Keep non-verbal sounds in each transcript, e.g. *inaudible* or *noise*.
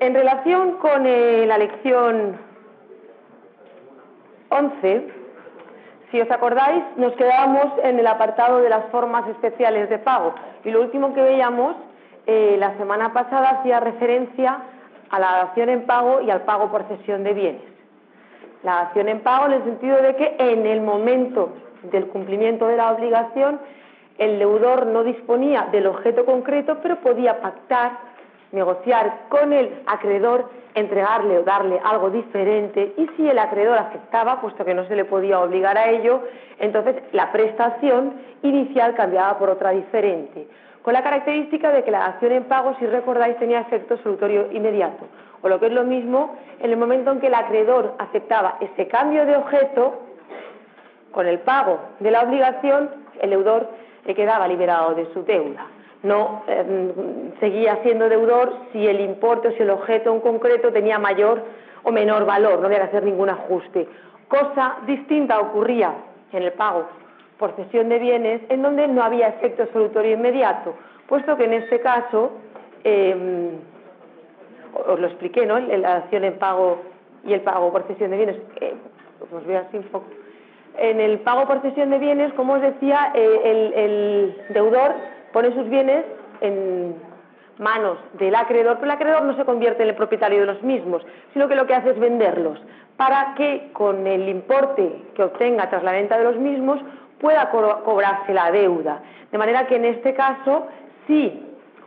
En relación con eh, la lección 11, si os acordáis, nos quedábamos en el apartado de las formas especiales de pago. Y lo último que veíamos eh, la semana pasada hacía referencia a la dación en pago y al pago por cesión de bienes. La dación en pago en el sentido de que en el momento del cumplimiento de la obligación el deudor no disponía del objeto concreto, pero podía pactar negociar con el acreedor, entregarle o darle algo diferente. Y si el acreedor aceptaba, puesto que no se le podía obligar a ello, entonces la prestación inicial cambiaba por otra diferente, con la característica de que la acción en pago, si recordáis, tenía efecto solutorio inmediato, o lo que es lo mismo, en el momento en que el acreedor aceptaba ese cambio de objeto, con el pago de la obligación, el deudor le quedaba liberado de su deuda no em, seguía siendo deudor si el importe o si el objeto en concreto tenía mayor o menor valor, no había que hacer ningún ajuste. Cosa distinta ocurría en el pago por cesión de bienes, en donde no había efecto solutorio inmediato, puesto que en este caso, em, os lo expliqué, ¿no? La acción en pago y el pago por cesión de bienes, eh, os veo así un poco. En el pago por cesión de bienes, como os decía, eh, el deudor pone sus bienes en manos del acreedor, pero el acreedor no se convierte en el propietario de los mismos, sino que lo que hace es venderlos, para que con el importe que obtenga tras la venta de los mismos pueda cobrarse la deuda. De manera que en este caso, si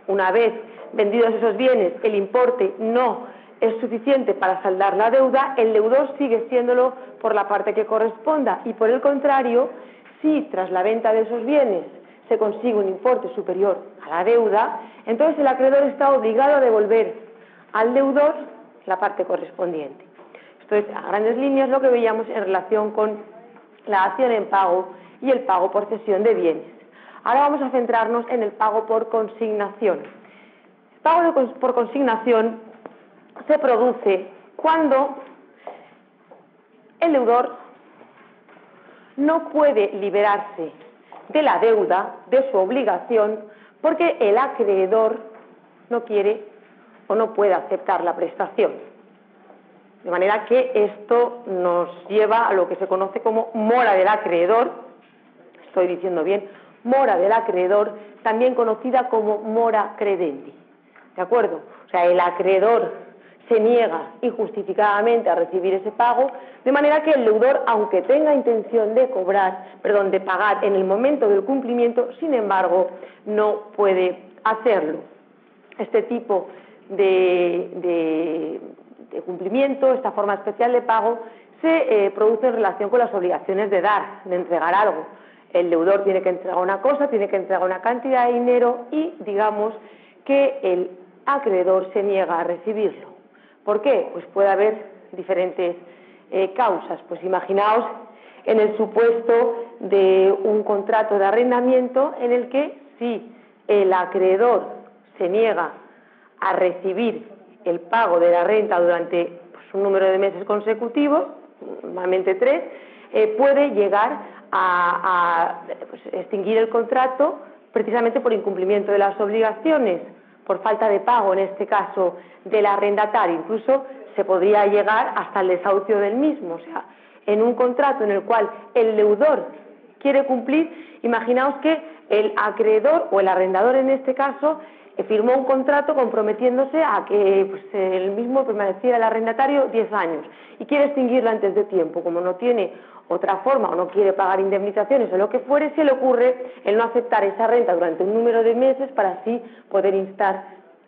una vez vendidos esos bienes el importe no es suficiente para saldar la deuda, el deudor sigue siéndolo por la parte que corresponda y por el contrario, si tras la venta de esos bienes se consigue un importe superior a la deuda, entonces el acreedor está obligado a devolver al deudor la parte correspondiente. Esto es, a grandes líneas, lo que veíamos en relación con la acción en pago y el pago por cesión de bienes. Ahora vamos a centrarnos en el pago por consignación. Pago por consignación se produce cuando el deudor no puede liberarse de la deuda, de su obligación, porque el acreedor no quiere o no puede aceptar la prestación. De manera que esto nos lleva a lo que se conoce como mora del acreedor, estoy diciendo bien, mora del acreedor, también conocida como mora credendi. ¿De acuerdo? O sea, el acreedor se niega injustificadamente a recibir ese pago, de manera que el deudor, aunque tenga intención de cobrar, perdón, de pagar en el momento del cumplimiento, sin embargo, no puede hacerlo. Este tipo de, cumplimiento, esta forma especial de pago, se eh, produce en relación con las obligaciones de dar, de entregar algo. El deudor tiene que entregar una cosa, tiene que entregar una cantidad de dinero y digamos que el acreedor se niega a recibirlo. ¿Por qué? Pues puede haber diferentes eh, causas. Pues imaginaos en el supuesto de un contrato de arrendamiento en el que si el acreedor se niega a recibir el pago de la renta durante pues, un número de meses consecutivos, normalmente tres, eh, puede llegar a, pues, extinguir el contrato precisamente por incumplimiento de las obligaciones por falta de pago, en este caso del arrendatario. Incluso se podría llegar hasta el desahucio del mismo. O sea, en un contrato en el cual el deudor quiere cumplir, imaginaos que el acreedor o el arrendador en este caso eh, firmó un contrato comprometiéndose a que pues, el mismo permaneciera el arrendatario 10 años y quiere extinguirlo antes de tiempo. Como no tiene otra forma o no quiere pagar indemnizaciones o lo que fuere, se le ocurre el no aceptar esa renta durante un número de meses para así poder instar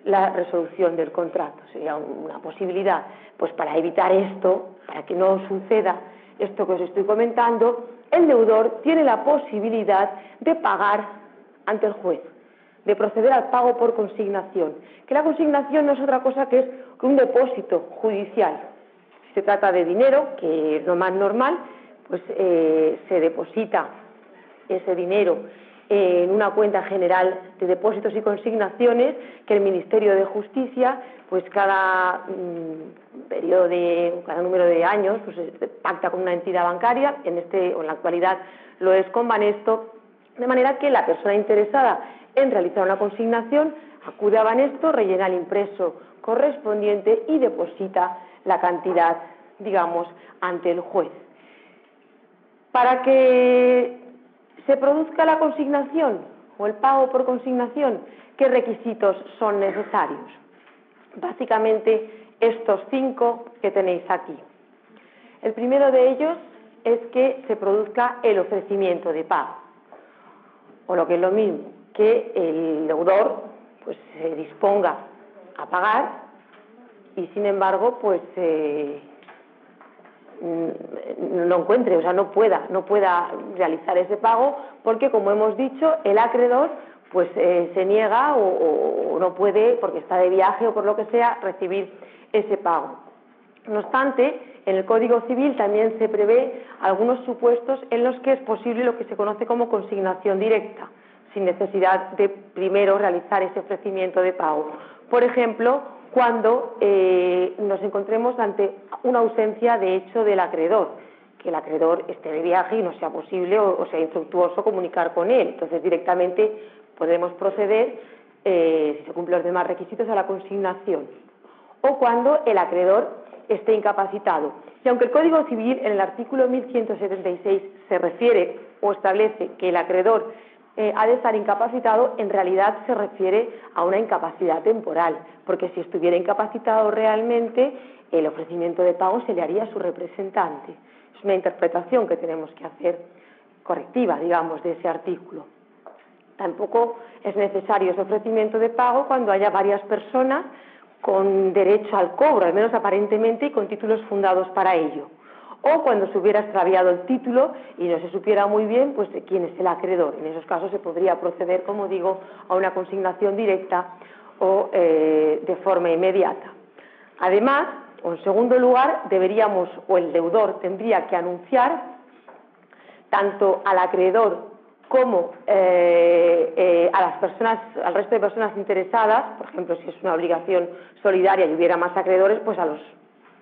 la resolución del contrato. Sería una posibilidad. Pues para evitar esto, para que no suceda esto que os estoy comentando, el deudor tiene la posibilidad de pagar ante el juez, de proceder al pago por consignación. Que la consignación no es otra cosa que es un depósito judicial. Se trata de dinero, que es lo más normal, pues eh, se deposita ese dinero en una cuenta general de depósitos y consignaciones que el Ministerio de Justicia, pues cada mm, periodo de, cada número de años, pues pacta con una entidad bancaria, en este o en la actualidad lo es con Banesto, de manera que la persona interesada en realizar una consignación, acude a Banesto, rellena el impreso correspondiente y deposita la cantidad, digamos, ante el juez. Para que se produzca la consignación o el pago por consignación, ¿qué requisitos son necesarios? Básicamente estos cinco que tenéis aquí. El primero de ellos es que se produzca el ofrecimiento de pago, o lo que es lo mismo, que el deudor pues, se disponga a pagar y sin embargo pues eh, no encuentre, o sea, no pueda, no pueda realizar ese pago porque como hemos dicho, el acreedor pues eh, se niega o, no puede, porque está de viaje o por lo que sea, recibir ese pago. No obstante, en el Código Civil también se prevé algunos supuestos en los que es posible lo que se conoce como consignación directa, sin necesidad de primero realizar ese ofrecimiento de pago. Por ejemplo, cuando eh, nos encontremos ante una ausencia de hecho del acreedor, que el acreedor esté de viaje y no sea posible o, sea infructuoso comunicar con él. Entonces, directamente podemos proceder, eh, si se cumplen los demás requisitos, a la consignación. O cuando el acreedor esté incapacitado. Y aunque el Código Civil en el artículo 1176 se refiere o establece que el acreedor eh, ha de estar incapacitado, en realidad se refiere a una incapacidad temporal, porque si estuviera incapacitado realmente, el ofrecimiento de pago se le haría a su representante. Es una interpretación que tenemos que hacer correctiva, digamos, de ese artículo. Tampoco es necesario ese ofrecimiento de pago cuando haya varias personas con derecho al cobro, al menos aparentemente, y con títulos fundados para ello. O cuando se hubiera extraviado el título y no se supiera muy bien pues, quién es el acreedor. En esos casos se podría proceder, como digo, a una consignación directa o eh, de forma inmediata. Además, en segundo lugar, deberíamos o el deudor tendría que anunciar tanto al acreedor como eh, eh, a las personas, al resto de personas interesadas, por ejemplo, si es una obligación solidaria y hubiera más acreedores, pues a los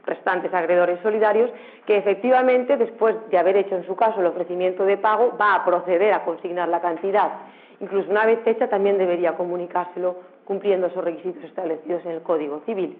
restantes acreedores solidarios, que efectivamente, después de haber hecho en su caso el ofrecimiento de pago, va a proceder a consignar la cantidad. Incluso una vez hecha, también debería comunicárselo cumpliendo esos requisitos establecidos en el Código Civil.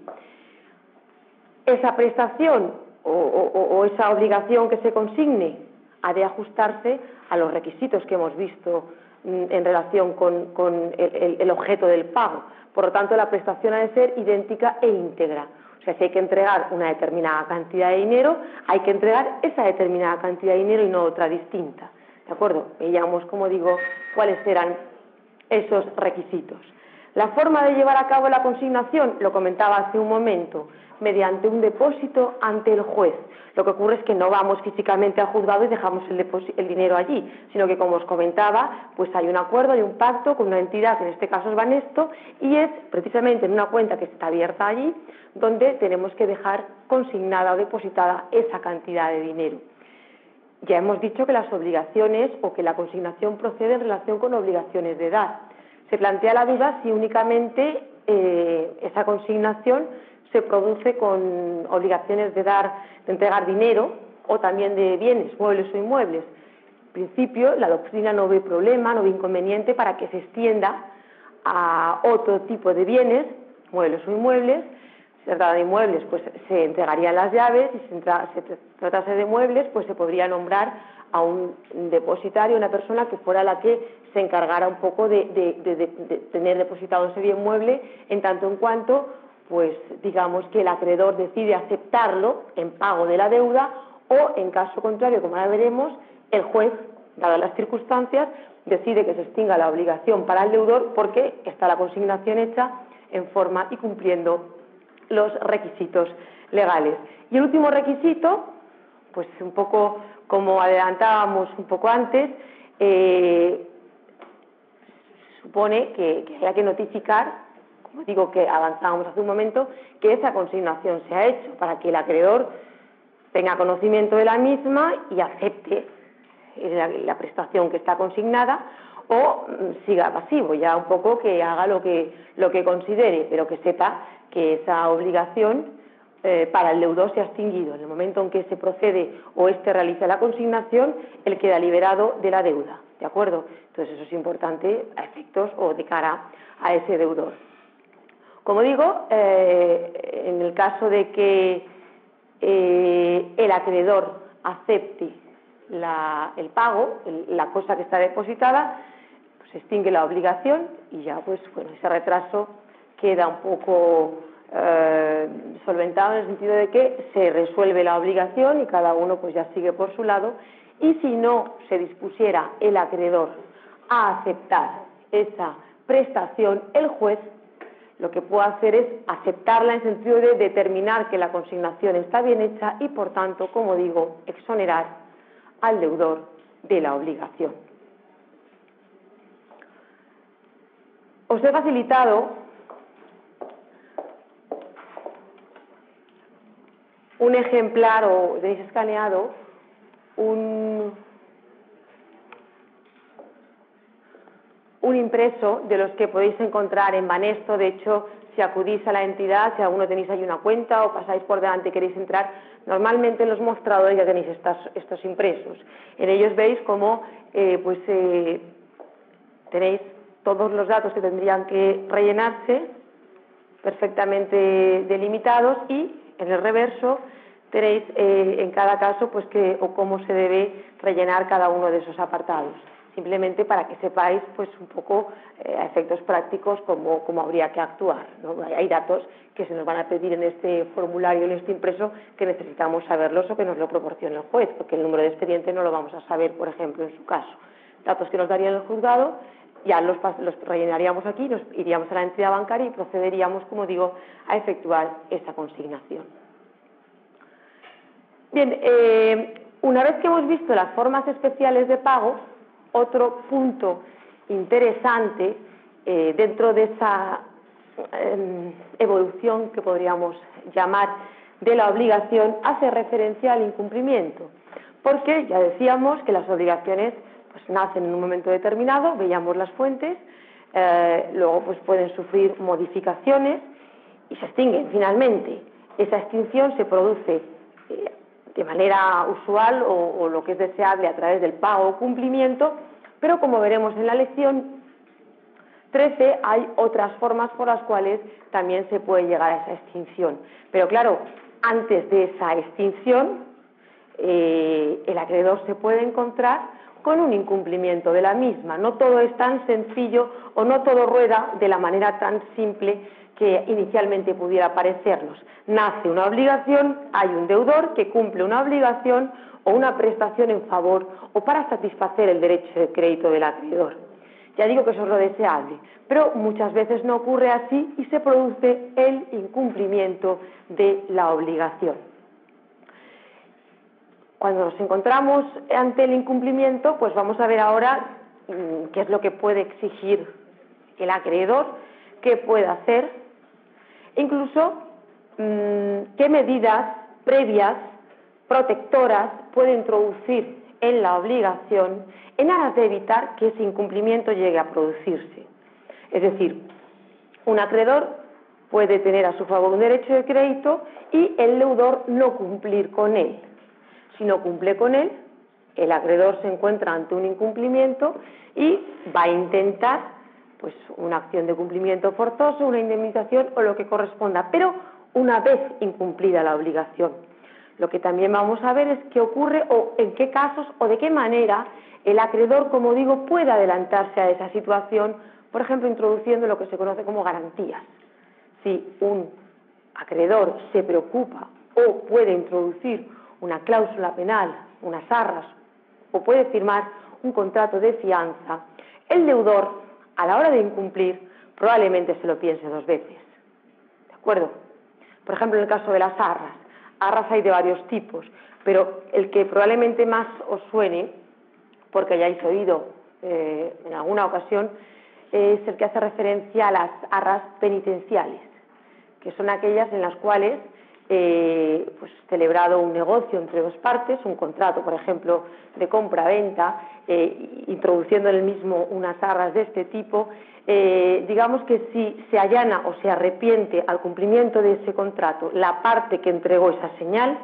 Esa prestación o esa obligación que se consigne ha de ajustarse a los requisitos que hemos visto mm, en relación con, el, objeto del pago. Por lo tanto, la prestación ha de ser idéntica e íntegra. Si hay que entregar una determinada cantidad de dinero, hay que entregar esa determinada cantidad de dinero y no otra distinta. ¿De acuerdo? Veíamos, como digo, cuáles eran esos requisitos. La forma de llevar a cabo la consignación, lo comentaba hace un momento, mediante un depósito ante el juez. Lo que ocurre es que no vamos físicamente al juzgado y dejamos el, dinero allí, sino que, como os comentaba, pues hay un acuerdo, hay un pacto con una entidad, en este caso es Banesto, y es precisamente en una cuenta que está abierta allí donde tenemos que dejar consignada o depositada esa cantidad de dinero. Ya hemos dicho que las obligaciones o que la consignación procede en relación con obligaciones de edad. Se plantea la duda si únicamente eh, esa consignación se produce con obligaciones de dar, de entregar dinero o también de bienes, muebles o inmuebles. En principio, la doctrina no ve problema, no ve inconveniente para que se extienda a otro tipo de bienes, muebles o inmuebles. Si se trata de inmuebles, pues se entregarían las llaves, y si se tratase de muebles, pues se podría nombrar a un depositario, una persona que fuera la que se encargara un poco de, de tener depositado ese bien mueble, en tanto en cuanto pues digamos que el acreedor decide aceptarlo en pago de la deuda o, en caso contrario, como ahora veremos, el juez, dadas las circunstancias, decide que se extinga la obligación para el deudor porque está la consignación hecha en forma y cumpliendo los requisitos legales. Y el último requisito, pues un poco como adelantábamos un poco antes, eh, supone que, que haya que notificar digo que avanzábamos hace un momento, que esa consignación se ha hecho para que el acreedor tenga conocimiento de la misma y acepte la, prestación que está consignada o mm, siga pasivo, ya un poco que haga lo que, lo que considere, pero que sepa que esa obligación eh, para el deudor se ha extinguido. En el momento en que se procede o éste realiza la consignación, él queda liberado de la deuda. ¿de acuerdo? Entonces eso es importante a efectos o de cara a ese deudor. Como digo, eh, en el caso de que eh, el acreedor acepte el pago, la cosa que está depositada, pues extingue la obligación y ya pues bueno, ese retraso queda un poco eh, solventado en el sentido de que se resuelve la obligación y cada uno pues ya sigue por su lado. Y si no se dispusiera el acreedor a aceptar esa prestación, el juez lo que puede hacer es aceptarla en sentido de determinar que la consignación está bien hecha y, por tanto, como digo, exonerar al deudor de la obligación. Os he facilitado un ejemplar o tenéis escaneado un, un impreso de los que podéis encontrar en Banesto. De hecho, si acudís a la entidad, si alguno tenéis ahí una cuenta o pasáis por delante y queréis entrar, normalmente en los mostradores ya tenéis estos impresos. En ellos veis cómo eh, pues, eh, tenéis todos los datos que tendrían que rellenarse perfectamente delimitados y en el reverso tenéis eh, en cada caso pues que o cómo se debe rellenar cada uno de esos apartados simplemente para que sepáis pues un poco eh, a efectos prácticos cómo, cómo habría que actuar. Hay datos que se nos van a pedir en este formulario, en este impreso, que necesitamos saberlos o que nos lo proporcione el juez, porque el número de expediente no lo vamos a saber, por ejemplo, en su caso. Datos que nos daría el juzgado, ya los, los rellenaríamos aquí, nos iríamos a la entidad bancaria y procederíamos, como digo, a efectuar esa consignación. Bien, eh, una vez que hemos visto las formas especiales de pago, otro punto interesante eh, dentro de esa em, evolución que podríamos llamar de la obligación hace referencia al incumplimiento, porque ya decíamos que las obligaciones pues, nacen en un momento determinado, veíamos las fuentes, eh, luego pues, pueden sufrir modificaciones y se extinguen finalmente. Esa extinción se produce eh, de manera usual o, lo que es deseable a través del pago o cumplimiento, pero como veremos en la lección 13 hay otras formas por las cuales también se puede llegar a esa extinción. Pero claro, antes de esa extinción, eh, el acreedor se puede encontrar con un incumplimiento de la misma. No todo es tan sencillo o no todo rueda de la manera tan simple que inicialmente pudiera parecernos. Nace una obligación, hay un deudor que cumple una obligación o una prestación en favor o para satisfacer el derecho de crédito del acreedor. Ya digo que eso es lo deseable, pero muchas veces no ocurre así y se produce el incumplimiento de la obligación. Cuando nos encontramos ante el incumplimiento, pues vamos a ver ahora mm, qué es lo que puede exigir el acreedor, qué puede hacer incluso mm, qué medidas previas protectoras puede introducir en la obligación en aras de evitar que ese incumplimiento llegue a producirse. Es decir, un acreedor puede tener a su favor un derecho de crédito y el deudor no cumplir con él. Si no cumple con él, el acreedor se encuentra ante un incumplimiento y va a intentar pues una acción de cumplimiento forzoso, una indemnización o lo que corresponda, pero una vez incumplida la obligación. Lo que también vamos a ver es qué ocurre o en qué casos o de qué manera el acreedor, como digo, puede adelantarse a esa situación, por ejemplo, introduciendo lo que se conoce como garantías. Si un acreedor se preocupa o puede introducir una cláusula penal, unas arras, o puede firmar un contrato de fianza, el deudor a la hora de incumplir, probablemente se lo piense dos veces. ¿De acuerdo? Por ejemplo, en el caso de las arras. Arras hay de varios tipos, pero el que probablemente más os suene, porque hayáis oído eh, en alguna ocasión, es el que hace referencia a las arras penitenciales, que son aquellas en las cuales eh, pues, celebrado un negocio entre dos partes, un contrato, por ejemplo, de compra-venta, eh, introduciendo en el mismo unas arras de este tipo, eh, digamos que si se allana o se arrepiente al cumplimiento de ese contrato la parte que entregó esa señal,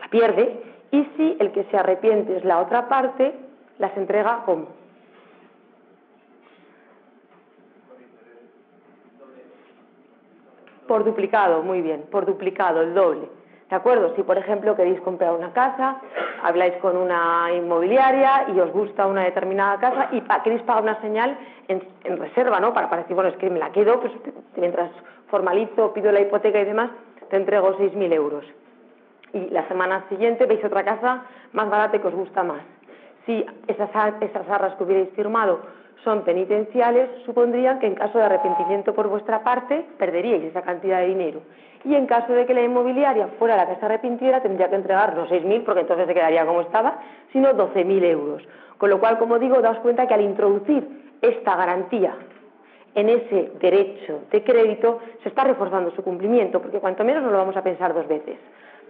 la pierde, y si el que se arrepiente es la otra parte, las entrega como Por duplicado, muy bien, por duplicado, el doble. ¿De acuerdo? Si, por ejemplo, queréis comprar una casa, habláis con una inmobiliaria y os gusta una determinada casa y queréis pagar una señal en, reserva, ¿no? Para, decir, bueno, es que me la quedo, pues mientras formalizo, pido la hipoteca y demás, te entrego 6.000 euros. Y la semana siguiente veis otra casa más barata que os gusta más. Si esas, esas arras que hubierais firmado son penitenciales, supondrían que en caso de arrepentimiento por vuestra parte perderíais esa cantidad de dinero y en caso de que la inmobiliaria fuera la que se arrepintiera, tendría que entregar no 6.000, porque entonces se quedaría como estaba, sino 12.000 euros. Con lo cual, como digo, daos cuenta que al introducir esta garantía en ese derecho de crédito, se está reforzando su cumplimiento, porque cuanto menos no lo vamos a pensar dos veces,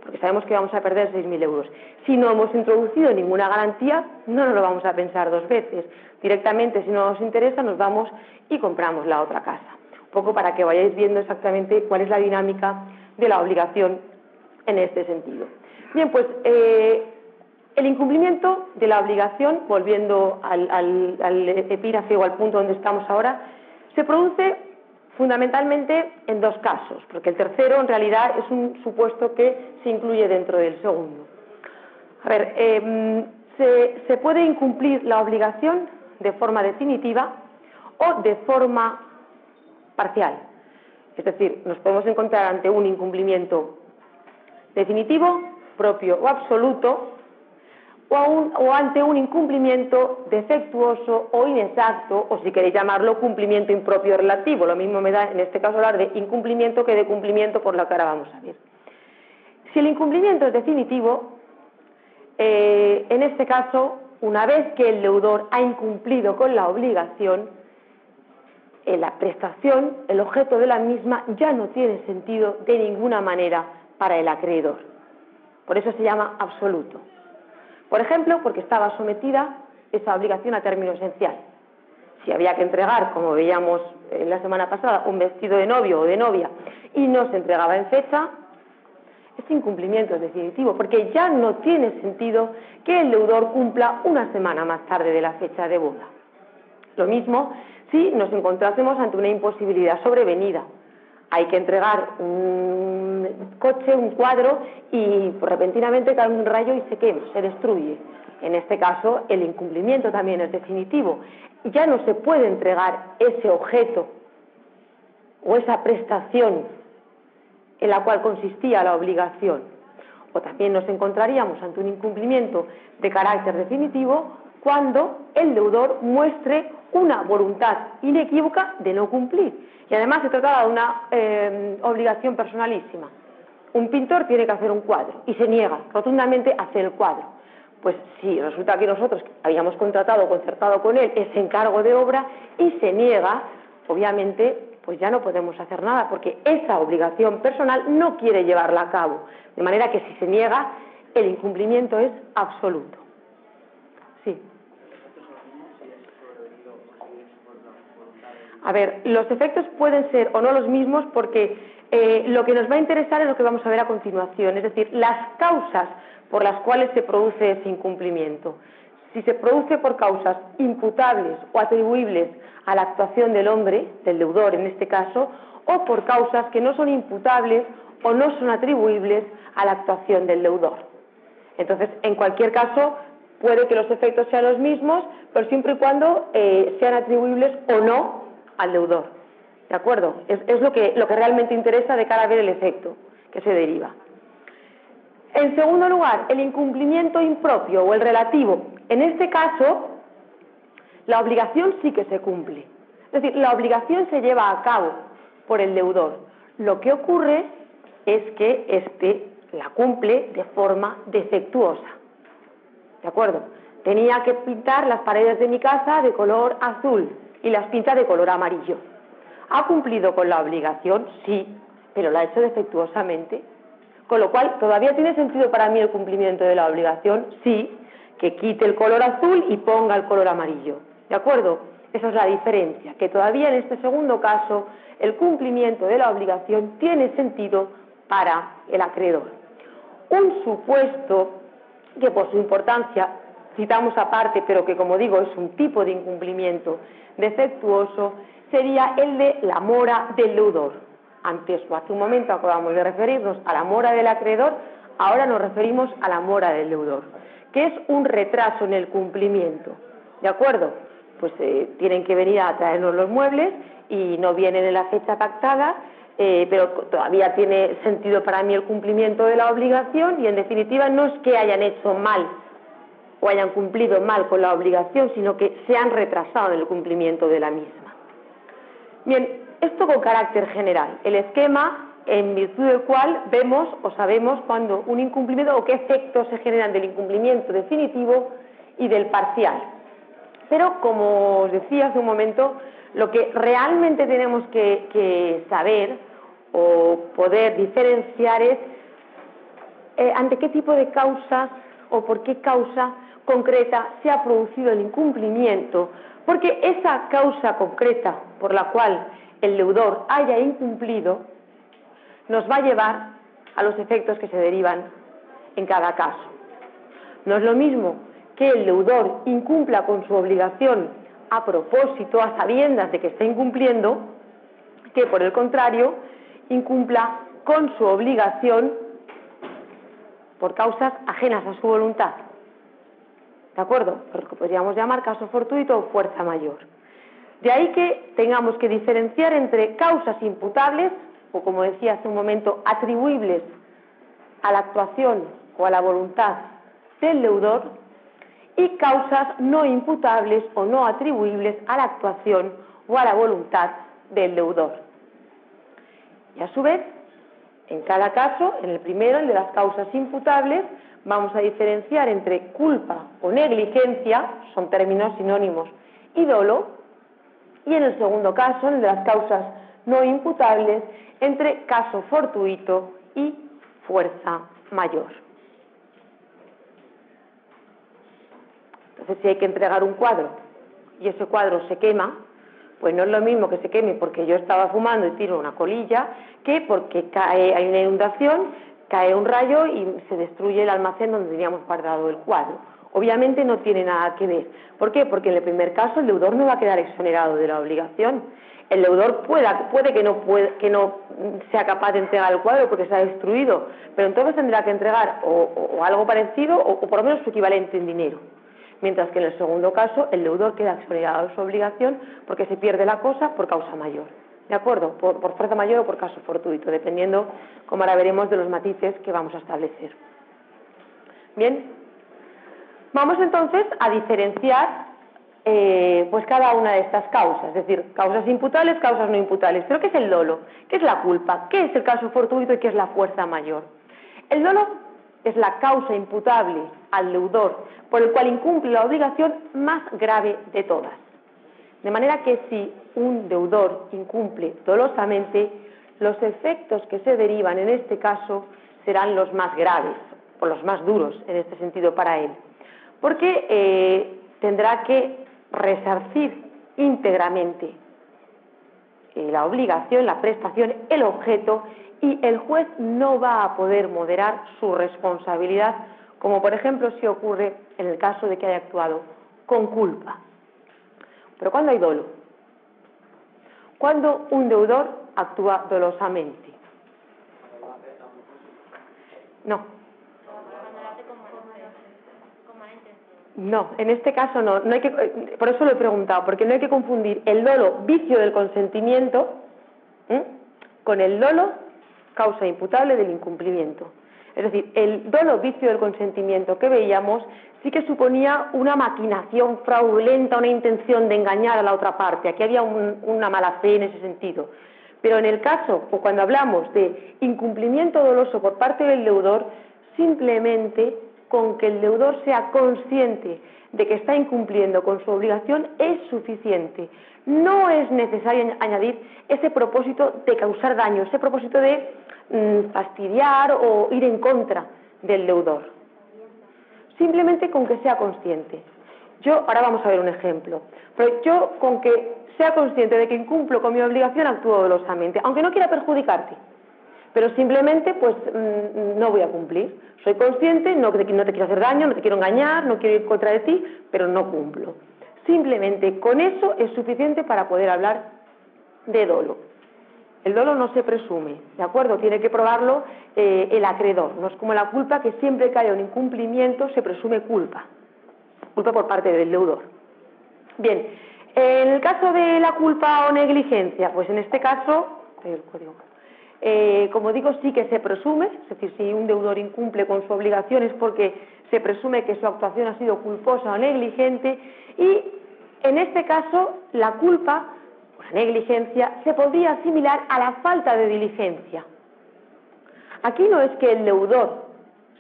porque sabemos que vamos a perder 6.000 euros. Si no hemos introducido ninguna garantía, no nos lo vamos a pensar dos veces. Directamente, si no nos interesa, nos vamos y compramos la otra casa poco para que vayáis viendo exactamente cuál es la dinámica de la obligación en este sentido. Bien, pues eh, el incumplimiento de la obligación, volviendo al, al, epígrafe o al punto donde estamos ahora, se produce fundamentalmente en dos casos, porque el tercero en realidad es un supuesto que se incluye dentro del segundo. A ver, em, se puede incumplir la obligación de forma definitiva o de forma parcial. Es decir, nos podemos encontrar ante un incumplimiento definitivo, propio o absoluto, o, ante un incumplimiento defectuoso o inexacto, o si queréis llamarlo cumplimiento impropio relativo. Lo mismo me da en este caso hablar de incumplimiento que de cumplimiento por que ahora vamos a ver. Si el incumplimiento es definitivo, eh, en este caso, una vez que el deudor ha incumplido con la obligación, en la prestación, el objeto de la misma ya no tiene sentido de ninguna manera para el acreedor. Por eso se llama absoluto. Por ejemplo, porque estaba sometida esa obligación a término esencial. Si había que entregar, como veíamos en la semana pasada, un vestido de novio o de novia y no se entregaba en fecha, ese incumplimiento es definitivo, porque ya no tiene sentido que el deudor cumpla una semana más tarde de la fecha de boda. Lo mismo si nos encontrásemos ante una imposibilidad sobrevenida. Hay que entregar un coche, un cuadro y repentinamente cae un rayo y se quema, se destruye. En este caso, el incumplimiento también es definitivo. Ya no se puede entregar ese objeto o esa prestación en la cual consistía la obligación. O también nos encontraríamos ante un incumplimiento de carácter definitivo cuando el deudor muestre una voluntad inequívoca de no cumplir. Y además se trataba de una eh, obligación personalísima. Un pintor tiene que hacer un cuadro y se niega rotundamente a hacer el cuadro. Pues si resulta que nosotros habíamos contratado o concertado con él ese encargo de obra y se niega, obviamente, pues ya no podemos hacer nada porque esa obligación personal no quiere llevarla a cabo. De manera que si se niega, el incumplimiento es absoluto. Sí. A ver, los efectos pueden ser o no los mismos porque eh, lo que nos va a interesar es lo que vamos a ver a continuación, es decir, las causas por las cuales se produce ese incumplimiento. Si se produce por causas imputables o atribuibles a la actuación del hombre, del deudor en este caso, o por causas que no son imputables o no son atribuibles a la actuación del deudor. Entonces, en cualquier caso, puede que los efectos sean los mismos, pero siempre y cuando eh, sean atribuibles o no al deudor. ¿De acuerdo? Es, lo, que, lo que realmente interesa de cara a ver el efecto que se deriva. En segundo lugar, el incumplimiento impropio o el relativo. En este caso, la obligación sí que se cumple. Es decir, la obligación se lleva a cabo por el deudor. Lo que ocurre es que éste la cumple de forma defectuosa. ¿De acuerdo? Tenía que pintar las paredes de mi casa de color azul y las pinta de color amarillo. ¿Ha cumplido con la obligación? Sí, pero la ha hecho defectuosamente. Con lo cual, ¿todavía tiene sentido para mí el cumplimiento de la obligación? Sí, que quite el color azul y ponga el color amarillo. ¿De acuerdo? Esa es la diferencia, que todavía en este segundo caso el cumplimiento de la obligación tiene sentido para el acreedor. Un supuesto que por su importancia citamos aparte, pero que como digo es un tipo de incumplimiento defectuoso sería el de la mora del deudor. Antes o hace un momento acabamos de referirnos a la mora del acreedor, ahora nos referimos a la mora del deudor, que es un retraso en el cumplimiento. ¿De acuerdo? Pues eh, tienen que venir a traernos los muebles y no vienen en la fecha pactada, eh, pero todavía tiene sentido para mí el cumplimiento de la obligación y en definitiva no es que hayan hecho mal o hayan cumplido mal con la obligación, sino que se han retrasado en el cumplimiento de la misma. Bien, esto con carácter general, el esquema en virtud del cual vemos o sabemos cuando un incumplimiento o qué efectos se generan del incumplimiento definitivo y del parcial. Pero como os decía hace un momento, lo que realmente tenemos que, saber o poder diferenciar es eh, ante qué tipo de causas o por qué causa concreta se ha producido el incumplimiento, porque esa causa concreta por la cual el deudor haya incumplido nos va a llevar a los efectos que se derivan en cada caso. No es lo mismo que el deudor incumpla con su obligación a propósito, a sabiendas de que está incumpliendo, que por el contrario incumpla con su obligación por causas ajenas a su voluntad. ¿De acuerdo? Lo que podríamos llamar caso fortuito o fuerza mayor. De ahí que tengamos que diferenciar entre causas imputables, o como decía hace un momento, atribuibles a la actuación o a la voluntad del deudor, y causas no imputables o no atribuibles a la actuación o a la voluntad del deudor. Y a su vez, en cada caso, en el primero, el de las causas imputables, vamos a diferenciar entre culpa o negligencia, son términos sinónimos, y dolo, y en el segundo caso, en el de las causas no imputables, entre caso fortuito y fuerza mayor. Entonces, si hay que entregar un cuadro y ese cuadro se quema, pues no es lo mismo que se queme porque yo estaba fumando y tiro una colilla que porque cae, hay una inundación, cae un rayo y se destruye el almacén donde teníamos guardado el cuadro obviamente no tiene nada que ver. ¿Por qué? Porque en el primer caso el deudor no va a quedar exonerado de la obligación. El deudor puede que no, que no sea capaz de entregar el cuadro porque se ha destruido, pero entonces tendrá que entregar o, algo parecido o, por lo menos su equivalente en dinero. Mientras que en el segundo caso el deudor queda exonerado de su obligación porque se pierde la cosa por causa mayor. ¿De acuerdo? Por, por fuerza mayor o por caso fortuito, dependiendo, como ahora veremos, de los matices que vamos a establecer. Bien, Vamos entonces a diferenciar eh, pues cada una de estas causas, es decir, causas imputables, causas no imputables. Pero ¿qué es el dolo? ¿Qué es la culpa? ¿Qué es el caso fortuito y qué es la fuerza mayor? El dolo es la causa imputable al deudor por el cual incumple la obligación más grave de todas. De manera que si un deudor incumple dolosamente, los efectos que se derivan en este caso serán los más graves o los más duros en este sentido para él porque eh, tendrá que resarcir íntegramente eh, la obligación, la prestación, el objeto y el juez no va a poder moderar su responsabilidad, como por ejemplo si ocurre en el caso de que haya actuado con culpa. Pero ¿cuándo hay dolo? Cuando un deudor actúa dolosamente. No, No, en este caso no. no hay que, por eso lo he preguntado, porque no hay que confundir el dolo vicio del consentimiento con el dolo causa imputable del incumplimiento. Es decir, el dolo vicio del consentimiento que veíamos sí que suponía una maquinación fraudulenta, una intención de engañar a la otra parte. Aquí había una mala fe en ese sentido. Pero en el caso, o cuando hablamos de incumplimiento doloso por parte del deudor, simplemente con que el deudor sea consciente de que está incumpliendo con su obligación es suficiente. No es necesario añadir ese propósito de causar daño, ese propósito de mm, fastidiar o ir en contra del deudor. Simplemente con que sea consciente. Yo, ahora vamos a ver un ejemplo, pero yo con que sea consciente de que incumplo con mi obligación actúo dolosamente, aunque no quiera perjudicarte pero simplemente pues mm, no voy a cumplir. Soy consciente, no, no te quiero hacer daño, no te quiero engañar, no quiero ir contra de ti, pero no cumplo. Simplemente con eso es suficiente para poder hablar de dolo. El dolo no se presume, ¿de acuerdo? Tiene que probarlo eh, el acreedor. No es como la culpa que siempre que haya un incumplimiento se presume culpa. Culpa por parte del deudor. Bien, en el caso de la culpa o negligencia, pues en este caso, eh, como digo, sí que se presume, es decir, si un deudor incumple con su obligación es porque se presume que su actuación ha sido culposa o negligente y en este caso la culpa negligencia se podría asimilar a la falta de diligencia. Aquí no es que el deudor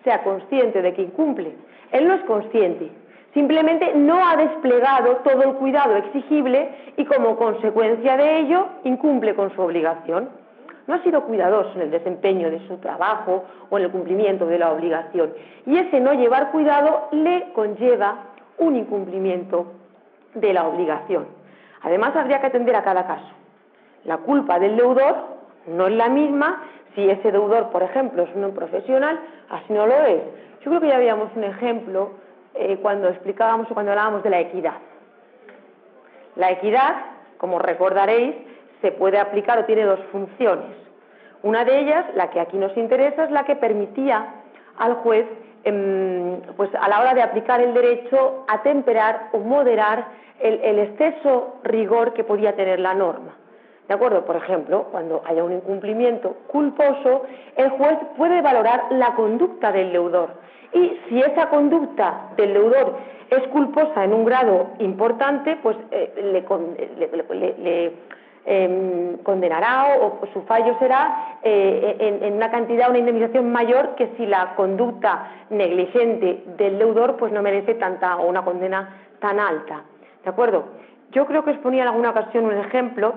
sea consciente de que incumple, él no es consciente, Simplemente no ha desplegado todo el cuidado exigible y como consecuencia de ello incumple con su obligación. No ha sido cuidadoso en el desempeño de su trabajo o en el cumplimiento de la obligación. Y ese no llevar cuidado le conlleva un incumplimiento de la obligación. Además, habría que atender a cada caso. La culpa del deudor no es la misma si ese deudor, por ejemplo, es un profesional, así no lo es. Yo creo que ya habíamos un ejemplo eh, cuando explicábamos o cuando hablábamos de la equidad. La equidad, como recordaréis, se puede aplicar o tiene dos funciones. Una de ellas, la que aquí nos interesa, es la que permitía al juez, pues a la hora de aplicar el derecho, atemperar o moderar el, el exceso rigor que podía tener la norma. ¿De acuerdo? Por ejemplo, cuando haya un incumplimiento culposo, el juez puede valorar la conducta del deudor y si esa conducta del deudor es culposa en un grado importante, pues eh, le, em, condenará o, su fallo será eh, en, una cantidad, una indemnización mayor que si la conducta negligente del deudor pues no merece tanta o una condena tan alta. ¿De acuerdo? Yo creo que os ponía en alguna ocasión un ejemplo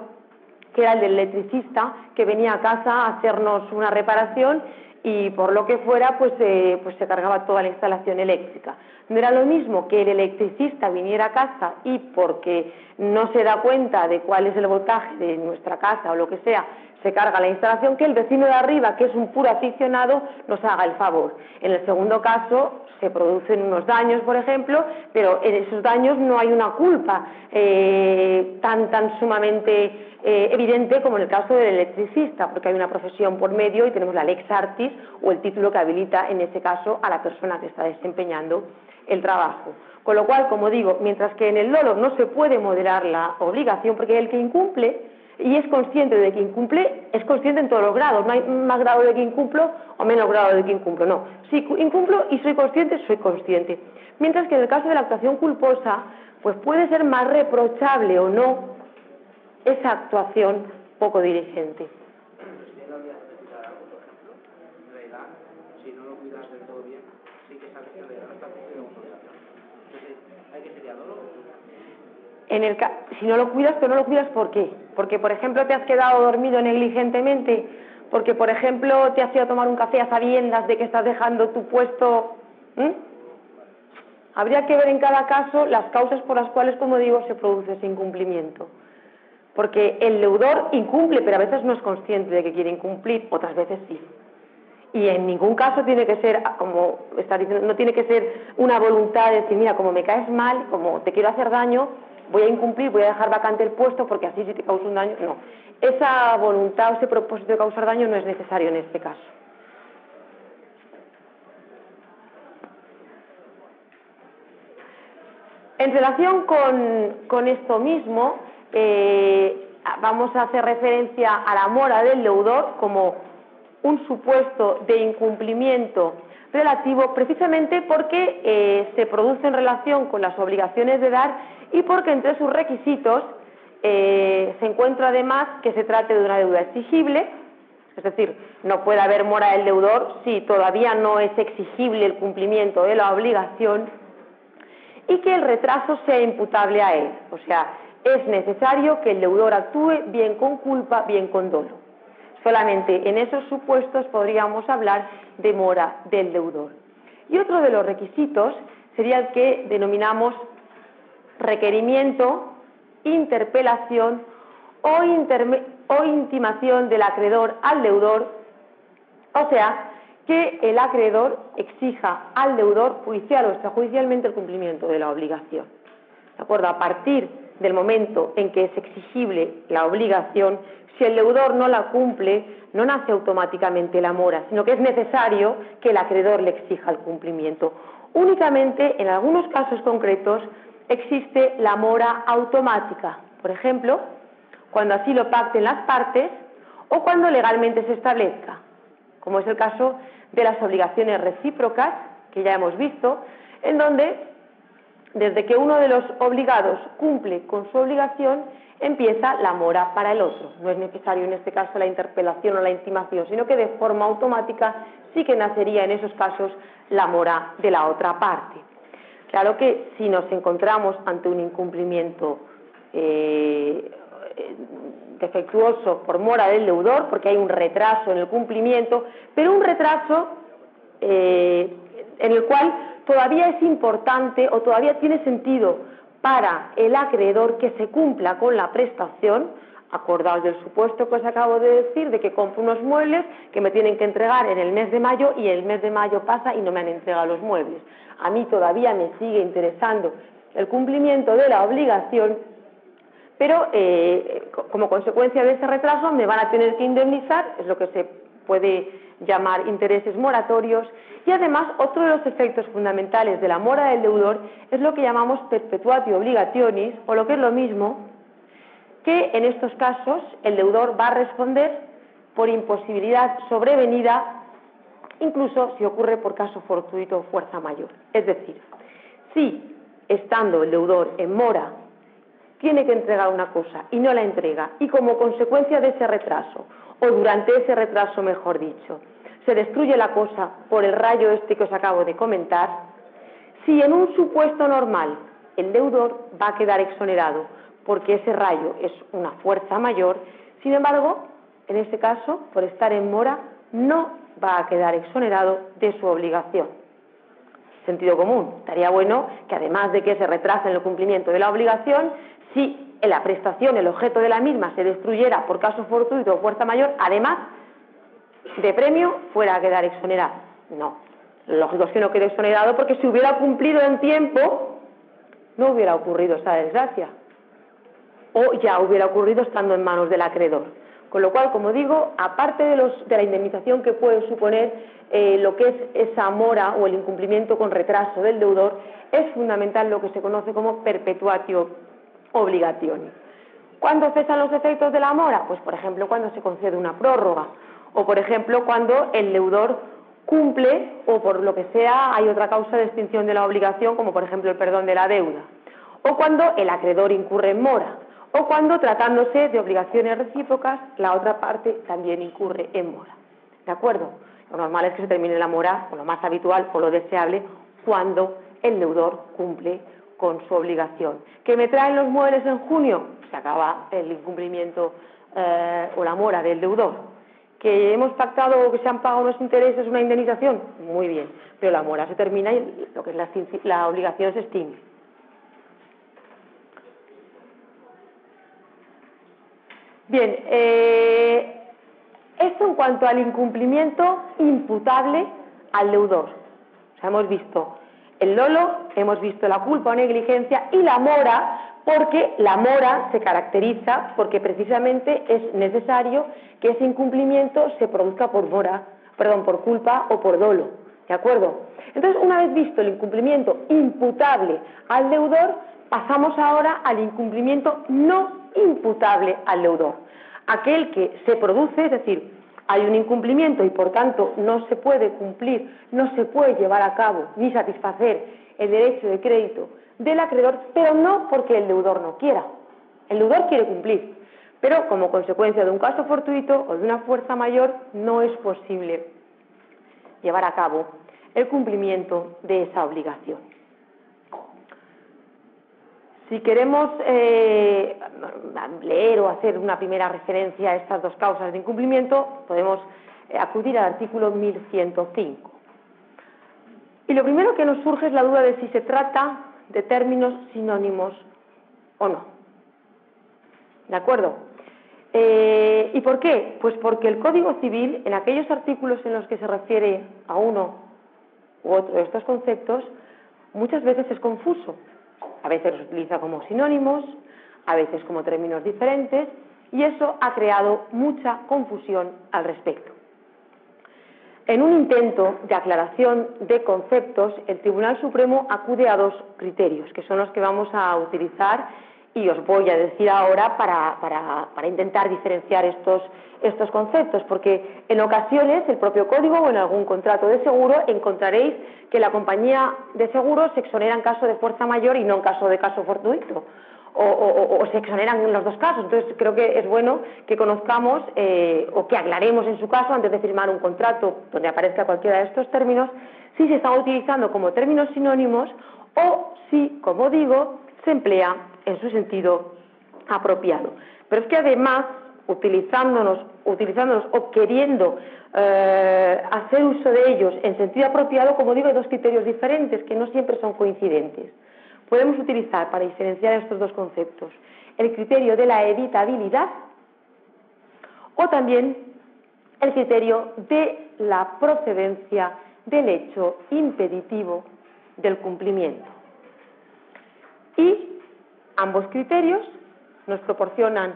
que era el del electricista que venía a casa a hacernos una reparación y por lo que fuera, pues, eh, pues se cargaba toda la instalación eléctrica. No era lo mismo que el electricista viniera a casa y porque no se da cuenta de cuál es el voltaje de nuestra casa o lo que sea, se carga la instalación, que el vecino de arriba, que es un puro aficionado, nos haga el favor. En el segundo caso, se producen unos daños, por ejemplo, pero en esos daños no hay una culpa eh, tan, tan sumamente eh, evidente como en el caso del electricista, porque hay una profesión por medio y tenemos la lex artis o el título que habilita en ese caso a la persona que está desempeñando el trabajo. Con lo cual, como digo, mientras que en el Lolo no se puede moderar la obligación, porque el que incumple y es consciente de que incumple, es consciente en todos los grados, no hay más grado de que incumplo o menos grado de que incumplo, no. Si incumplo y soy consciente, soy consciente. Mientras que en el caso de la actuación culposa, pues puede ser más reprochable o no esa actuación poco dirigente. En el, si no lo cuidas, pero no lo cuidas, ¿por qué? Porque, por ejemplo, te has quedado dormido negligentemente, porque, por ejemplo, te has ido a tomar un café a sabiendas de que estás dejando tu puesto. Habría que ver en cada caso las causas por las cuales, como digo, se produce ese incumplimiento porque el deudor incumple, pero a veces no es consciente de que quiere incumplir, otras veces sí. Y en ningún caso tiene que ser, como está diciendo, no tiene que ser una voluntad de decir, mira, como me caes mal, como te quiero hacer daño, voy a incumplir, voy a dejar vacante el puesto porque así si te causa un daño. No, esa voluntad o ese propósito de causar daño no es necesario en este caso. En relación con, con esto mismo, eh, vamos a hacer referencia a la mora del deudor como un supuesto de incumplimiento relativo precisamente porque eh, se produce en relación con las obligaciones de dar y porque entre sus requisitos eh, se encuentra además que se trate de una deuda exigible, es decir, no puede haber mora del deudor si todavía no es exigible el cumplimiento de la obligación y que el retraso sea imputable a él, o sea, es necesario que el deudor actúe bien con culpa, bien con dolo. Solamente en esos supuestos podríamos hablar de mora del deudor. Y otro de los requisitos sería el que denominamos requerimiento, interpelación o, intimación del acreedor al deudor, o sea, que el acreedor exija al deudor judicial o extrajudicialmente el cumplimiento de la obligación. ¿De acuerdo? A partir del momento en que es exigible la obligación, Si el deudor no la cumple, no nace automáticamente la mora, sino que es necesario que el acreedor le exija el cumplimiento. Únicamente en algunos casos concretos existe la mora automática. Por ejemplo, cuando así lo pacten las partes o cuando legalmente se establezca, como es el caso de las obligaciones recíprocas, que ya hemos visto, en donde desde que uno de los obligados cumple con su obligación, empieza la mora para el otro. No es necesario en este caso la interpelación o la intimación, sino que de forma automática sí que nacería en esos casos la mora de la otra parte. Claro que si nos encontramos ante un incumplimiento eh, defectuoso por mora del deudor, porque hay un retraso en el cumplimiento, pero un retraso eh, en el cual todavía es importante o todavía tiene sentido para el acreedor que se cumpla con la prestación, acordados del supuesto que os acabo de decir, de que compro unos muebles que me tienen que entregar en el mes de mayo y el mes de mayo pasa y no me han entregado los muebles. A mí todavía me sigue interesando el cumplimiento de la obligación pero eh, como consecuencia de ese retraso me van a tener que indemnizar, es lo que se puede llamar intereses moratorios, y además otro de los efectos fundamentales de la mora del deudor es lo que llamamos perpetuatio obligationis, o lo que es lo mismo, que en estos casos el deudor va a responder por imposibilidad sobrevenida, incluso si ocurre por caso fortuito o fuerza mayor. Es decir, si estando el deudor en mora tiene que entregar una cosa y no la entrega, y como consecuencia de ese retraso, o durante ese retraso, mejor dicho, se destruye la cosa por el rayo este que os acabo de comentar, si en un supuesto normal el deudor va a quedar exonerado porque ese rayo es una fuerza mayor, sin embargo, en este caso, por estar en mora, no va a quedar exonerado de su obligación. Sentido común. Estaría bueno que además de que se retrase en el cumplimiento de la obligación, si la prestación, el objeto de la misma, se destruyera por caso fortuito o fuerza mayor, además de premio, fuera a quedar exonerado. No, lo lógico es que no quede exonerado porque si hubiera cumplido en tiempo, no hubiera ocurrido esa desgracia. O ya hubiera ocurrido estando en manos del acreedor. Con lo cual, como digo, aparte de, la indemnización que puede suponer eh, lo que es esa mora o el incumplimiento con retraso del deudor, es fundamental lo que se conoce como perpetuatio obligaciones. ¿Cuándo cesan los efectos de la mora? Pues, por ejemplo, cuando se concede una prórroga o, por ejemplo, cuando el deudor cumple o, por lo que sea, hay otra causa de extinción de la obligación, como, por ejemplo, el perdón de la deuda, o cuando el acreedor incurre en mora, o cuando, tratándose de obligaciones recíprocas, la otra parte también incurre en mora. ¿De acuerdo? Lo normal es que se termine la mora, o lo más habitual o lo deseable, cuando el deudor cumple con su obligación. ¿Que me traen los muebles en junio? Se acaba el incumplimiento eh, o la mora del deudor. ¿Que hemos pactado que se han pagado unos intereses, una indemnización? Muy bien, pero la mora se termina y lo que es la, obligación se extingue. Bien, eh, esto en cuanto al incumplimiento imputable al deudor. O sea, hemos visto el lolo, hemos visto la culpa o negligencia y la mora, porque la mora se caracteriza porque precisamente es necesario que ese incumplimiento se produzca por mora, perdón, por culpa o por dolo. ¿De acuerdo? Entonces, una vez visto el incumplimiento imputable al deudor, pasamos ahora al incumplimiento no imputable al deudor. Aquel que se produce, es decir, hay un incumplimiento y por tanto no se puede cumplir, no se puede llevar a cabo ni satisfacer el derecho de crédito del acreedor, pero no porque el deudor no quiera. El deudor quiere cumplir, pero como consecuencia de un caso fortuito o de una fuerza mayor no es posible llevar a cabo el cumplimiento de esa obligación. Si queremos eh, leer o hacer una primera referencia a estas dos causas de incumplimiento, podemos eh, acudir al artículo 1105. Y lo primero que nos surge es la duda de si se trata de términos sinónimos o no. ¿De acuerdo? Eh, ¿Y por qué? Pues porque el Código Civil, en aquellos artículos en los que se refiere a uno u otro de estos conceptos, muchas veces es confuso a veces los utiliza como sinónimos, a veces como términos diferentes, y eso ha creado mucha confusión al respecto. En un intento de aclaración de conceptos, el Tribunal Supremo acude a dos criterios, que son los que vamos a utilizar y os voy a decir ahora para, intentar diferenciar estos, estos conceptos, porque en ocasiones el propio código o en algún contrato de seguro encontraréis que la compañía de seguros se exonera en caso de fuerza mayor y no en caso de caso fortuito o, se exoneran en los dos casos. Entonces, creo que es bueno que conozcamos eh, o que aclaremos en su caso, antes de firmar un contrato donde aparezca cualquiera de estos términos, si se están utilizando como términos sinónimos o si, como digo, se emplea en su sentido apropiado. Pero es que además, utilizándonos, utilizándonos o queriendo eh, hacer uso de ellos en sentido apropiado, como digo, hay dos criterios diferentes que no siempre son coincidentes podemos utilizar para diferenciar estos dos conceptos el criterio de la evitabilidad o también el criterio de la procedencia del hecho impeditivo del cumplimiento. Y ambos criterios nos proporcionan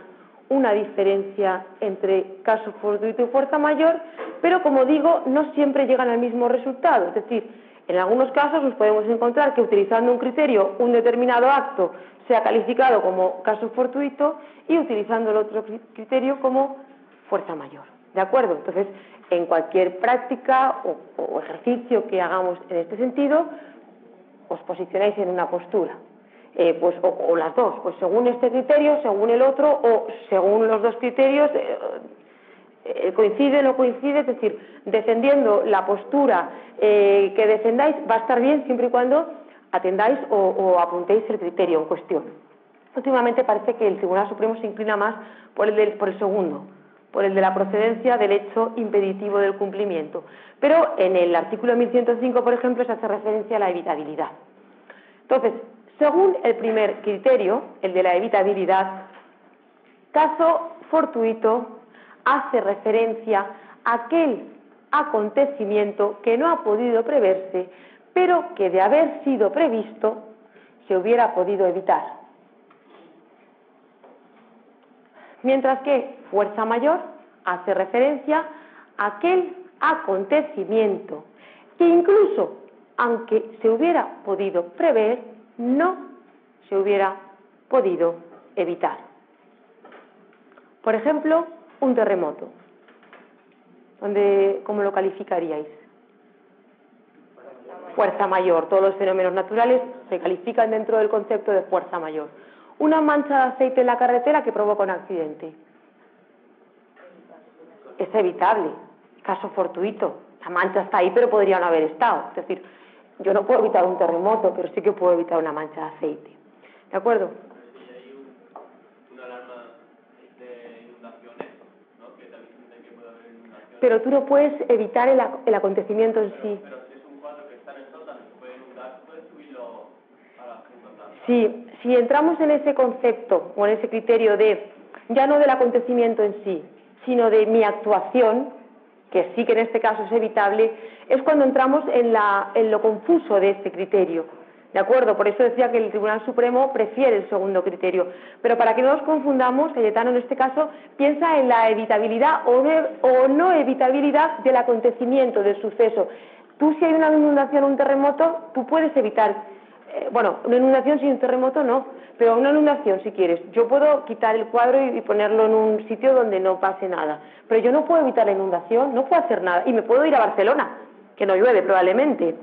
una diferencia entre caso fortuito y fuerza mayor, pero como digo, no siempre llegan al mismo resultado. Es decir, en algunos casos nos podemos encontrar que utilizando un criterio, un determinado acto sea calificado como caso fortuito y utilizando el otro criterio como fuerza mayor. ¿De acuerdo? Entonces, en cualquier práctica o, ejercicio que hagamos en este sentido, os posicionáis en una postura. Eh, pues, o, las dos, pues según este criterio, según el otro, o según los dos criterios, eh, eh, coincide o no coincide, es decir, defendiendo la postura eh, que defendáis va a estar bien siempre y cuando atendáis o, apuntéis el criterio en cuestión. Últimamente parece que el Tribunal Supremo se inclina más por el, por el segundo, por el de la procedencia del hecho impeditivo del cumplimiento. Pero en el artículo 1105, por ejemplo, se hace referencia a la evitabilidad. Entonces, según el primer criterio, el de la evitabilidad, caso fortuito hace referencia a aquel acontecimiento que no ha podido preverse, pero que de haber sido previsto se hubiera podido evitar. Mientras que fuerza mayor hace referencia a aquel acontecimiento que incluso aunque se hubiera podido prever, no se hubiera podido evitar. Por ejemplo, un terremoto. ¿Cómo lo calificaríais? Fuerza mayor. Todos los fenómenos naturales se califican dentro del concepto de fuerza mayor. Una mancha de aceite en la carretera que provoca un accidente. Es evitable. Caso fortuito. La mancha está ahí, pero podría no haber estado. Es decir, yo no puedo evitar un terremoto, pero sí que puedo evitar una mancha de aceite. ¿De acuerdo? pero tú no puedes evitar el, acontecimiento en sí. Pero si es un cuadro que está en el sótano y se puede inundar, puedes subirlo a la Sí, si entramos en ese concepto o en ese criterio de, ya no del acontecimiento en sí, sino de mi actuación, que sí que en este caso es evitable, es cuando entramos en, la, en lo confuso de este criterio. ¿De acuerdo? Por eso decía que el Tribunal Supremo prefiere el segundo criterio. Pero para que no nos confundamos, Cayetano en este caso piensa en la evitabilidad o no, evitabilidad del acontecimiento, del suceso. Tú si hay una inundación o un terremoto, tú puedes evitar, eh, bueno, una inundación sin terremoto no, pero una inundación si quieres. Yo puedo quitar el cuadro y ponerlo en un sitio donde no pase nada, pero yo no puedo evitar la inundación, no puedo hacer nada. Y me puedo ir a Barcelona, que no llueve probablemente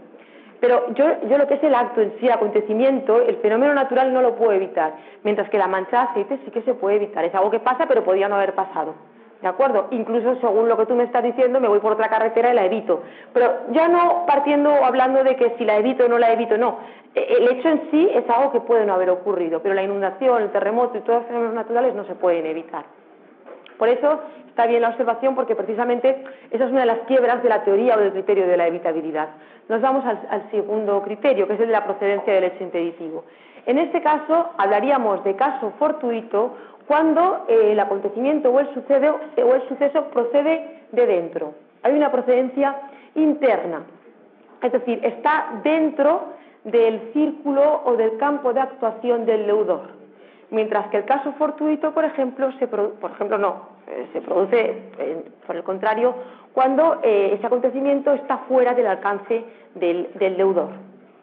pero yo, yo lo que es el acto en sí, el acontecimiento, el fenómeno natural no lo puedo evitar, mientras que la mancha de aceite sí que se puede evitar. Es algo que pasa, pero podía no haber pasado. ¿De acuerdo? Incluso según lo que tú me estás diciendo, me voy por otra carretera y la evito. Pero ya no partiendo o hablando de que si la evito o no la evito, no. E, el hecho en sí es algo que puede no haber ocurrido, pero la inundación, el terremoto y todos los fenómenos naturales no se pueden evitar. Por eso está bien la observación porque precisamente esa es una de las quiebras de la teoría o del criterio de la evitabilidad. Nos vamos al, segundo criterio, que es el de la procedencia del hecho impeditivo. En este caso hablaríamos de caso fortuito cuando eh, el acontecimiento o el, o el suceso procede de dentro. Hay una procedencia interna, es decir, está dentro del círculo o del campo de actuación del deudor mientras que el caso fortuito, por ejemplo, se no, eh, se produce, por el contrario, cuando eh, ese acontecimiento está fuera del alcance del, deudor.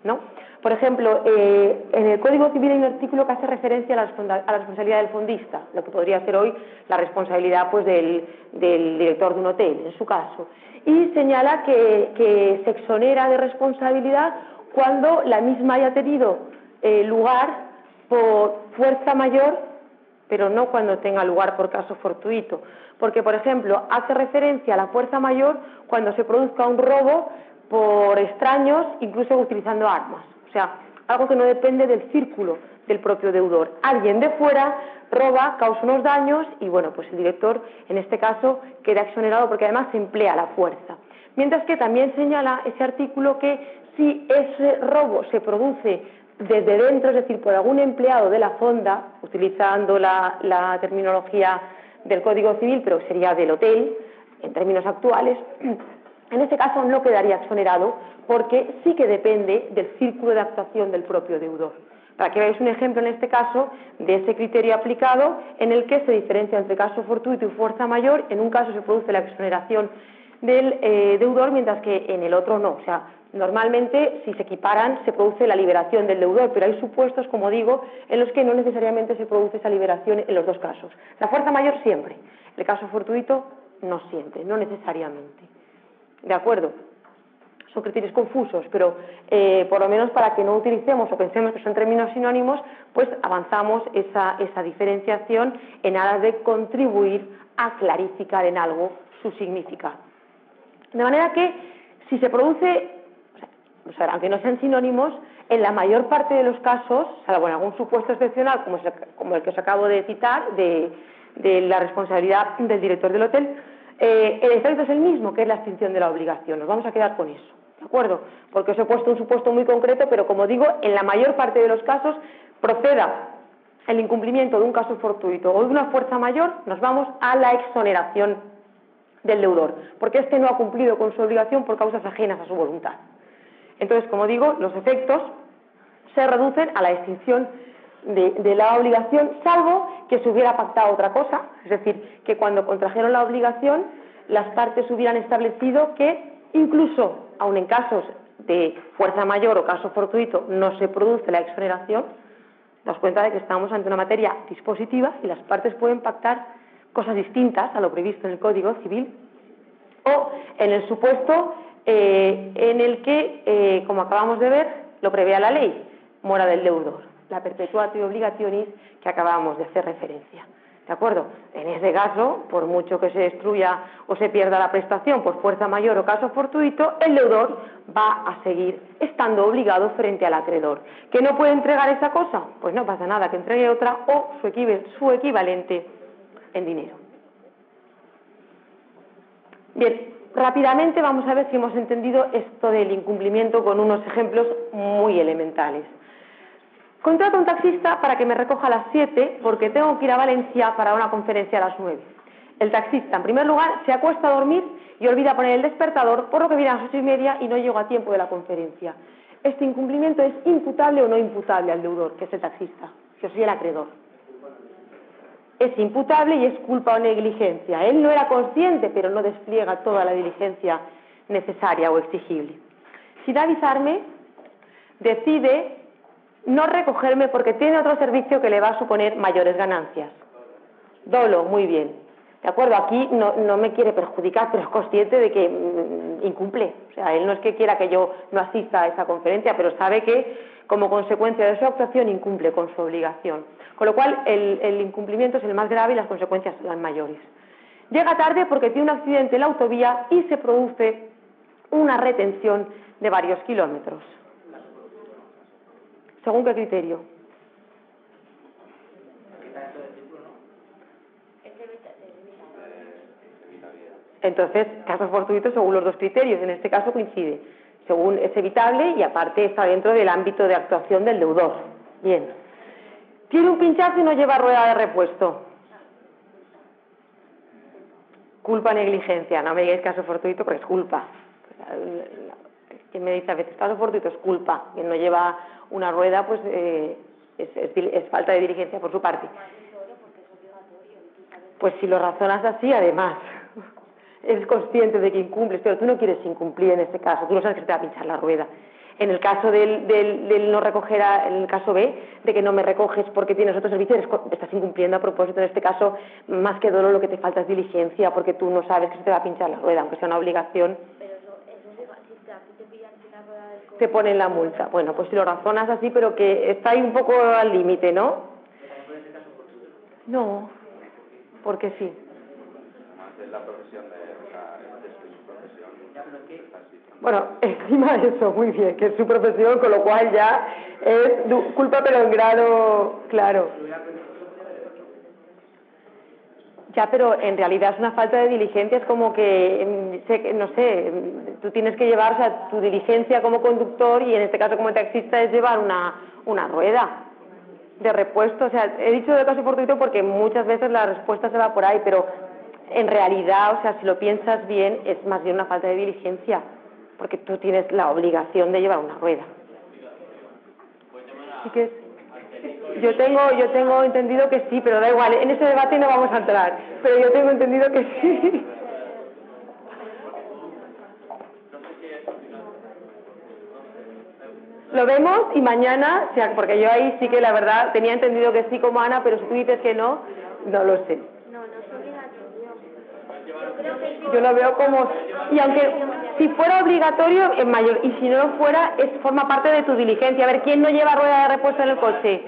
¿no? Por ejemplo, eh, en el Código Civil hay un artículo que hace referencia a la, responsabilidad del fondista, lo que podría ser hoy la responsabilidad pues, del, director de un hotel, en su caso, y señala que, se exonera de responsabilidad cuando la misma haya tenido lugar por fuerza mayor, pero no cuando tenga lugar por caso fortuito. Porque, por ejemplo, hace referencia a la fuerza mayor cuando se produzca un robo por extraños, incluso utilizando armas. O sea, algo que no depende del círculo del propio deudor. Alguien de fuera roba, causa unos daños y, bueno, pues el director, en este caso, queda exonerado porque además se emplea la fuerza. Mientras que también señala ese artículo que si ese robo se produce desde dentro, es decir, por algún empleado de la fonda, utilizando la, terminología del Código Civil, pero sería del hotel, en términos actuales, *clears throat* en este caso no quedaría exonerado porque sí que depende del círculo de actuación del propio deudor. Para que veáis un ejemplo en este caso de ese criterio aplicado en el que se diferencia entre caso fortuito y fuerza mayor, en un caso se produce la exoneración del eh, deudor, mientras que en el otro no. O sea, Normalmente, si se equiparan, se produce la liberación del deudor, pero hay supuestos, como digo, en los que no necesariamente se produce esa liberación en los dos casos. La fuerza mayor siempre, el caso fortuito no siempre, no necesariamente. ¿De acuerdo? Son criterios confusos, pero eh, por lo menos para que no utilicemos o pensemos que son términos sinónimos, pues avanzamos esa, esa diferenciación en aras de contribuir a clarificar en algo su significado. De manera que si se produce aunque no sean sinónimos, en la mayor parte de los casos, salvo en algún supuesto excepcional, como, el que os acabo de citar, de, la responsabilidad del director del hotel, eh, el efecto es el mismo, que es la extinción de la obligación. Nos vamos a quedar con eso, ¿de acuerdo? Porque os he puesto un supuesto muy concreto, pero como digo, en la mayor parte de los casos proceda el incumplimiento de un caso fortuito o de una fuerza mayor, nos vamos a la exoneración del deudor, porque este no ha cumplido con su obligación por causas ajenas a su voluntad. Entonces, como digo, los efectos se reducen a la extinción de, la obligación, salvo que se hubiera pactado otra cosa, es decir, que cuando contrajeron la obligación, las partes hubieran establecido que incluso, aun en casos de fuerza mayor o caso fortuito, no se produce la exoneración, das cuenta de que estamos ante una materia dispositiva y las partes pueden pactar cosas distintas a lo previsto en el Código Civil, o en el supuesto eh, en el que, eh, como acabamos de ver, lo prevea la ley, mora del deudor, la perpetuatio obligationis que acabamos de hacer referencia. ¿De acuerdo? En ese caso, por mucho que se destruya o se pierda la prestación por fuerza mayor o caso fortuito, el deudor va a seguir estando obligado frente al acreedor. ¿Que no puede entregar esa cosa? Pues no pasa nada, que entregue otra o su equivalente en dinero. Bien, Rápidamente vamos a ver si hemos entendido esto del incumplimiento con unos ejemplos muy elementales. Contrato un taxista para que me recoja a las 7 porque tengo que ir a Valencia para una conferencia a las 9. El taxista, en primer lugar, se acuesta a dormir y olvida poner el despertador, por lo que viene a las ocho y media y no llego a tiempo de la conferencia. ¿Este incumplimiento es imputable o no imputable al deudor, que es el taxista, que soy el acreedor? es imputable y es culpa o negligencia. Él no era consciente, pero no despliega toda la diligencia necesaria o exigible. Sin avisarme, decide no recogerme porque tiene otro servicio que le va a suponer mayores ganancias. Dolo, muy bien. ¿De acuerdo? Aquí no, me quiere perjudicar, pero es consciente de que mm, incumple. O sea, él no es que quiera que yo no asista a esa conferencia, pero sabe que como consecuencia de su actuación incumple con su obligación. Con lo cual, el, incumplimiento es el más grave y las consecuencias las mayores. Llega tarde porque tiene un accidente en la autovía y se produce una retención de varios kilómetros. ¿Según qué criterio? Entonces, casos fortuitos según los dos criterios. En este caso coincide. Según es evitable y aparte está dentro del ámbito de actuación del deudor. Bien. Tiene un pinchazo y no lleva rueda de repuesto. Culpa, negligencia. No me digáis caso fortuito porque es culpa. Quien me dice a veces caso fortuito es culpa. Quien no lleva una rueda, pues eh, es, falta de diligencia por su parte. Pues si lo razonas así, además, *laughs* eres consciente de que incumples, pero tú no quieres incumplir en este caso, tú no sabes que te va a pinchar la rueda. En el caso del, del, no recoger, en el caso B, de que no me recoges porque tienes otro servicio, estás incumpliendo a propósito. En este caso, más que dolor, lo que te falta es diligencia, porque tú no sabes que se te va a pinchar la rueda, aunque sea una obligación. Pero eso, eso si te, te pillan la del Te ponen la multa. Bueno, pues si lo razonas así, pero que está ahí un poco al límite, ¿no? No, porque sí. bueno, *laughs* encima de eso, muy bien, que es su profesión, con lo cual ya es culpa pero en grado claro. Ya, pero en realidad es una falta de diligencia, es como que, mm, no sé, mm, tú tienes que llevar, o sea, tu diligencia como conductor y en este caso como taxista es llevar una, una rueda de repuesto. O sea, he dicho de caso fortuito porque muchas veces la respuesta se va por ahí, pero en realidad, o sea, si lo piensas bien, es más bien una falta de diligencia porque tú tienes la obligación de llevar una rueda. que yo tengo, yo tengo entendido que sí, pero da igual, en ese debate no vamos a entrar, pero yo tengo entendido que sí. Lo vemos y mañana, porque yo ahí sí que la verdad tenía entendido que sí como Ana, pero si tú dices que no, no lo sé. No, no es Yo lo veo como, y aunque si fuera obligatorio, es mayor. Y si no lo fuera, es, forma parte de tu diligencia. A ver, ¿quién no lleva rueda de repuesto en el coche?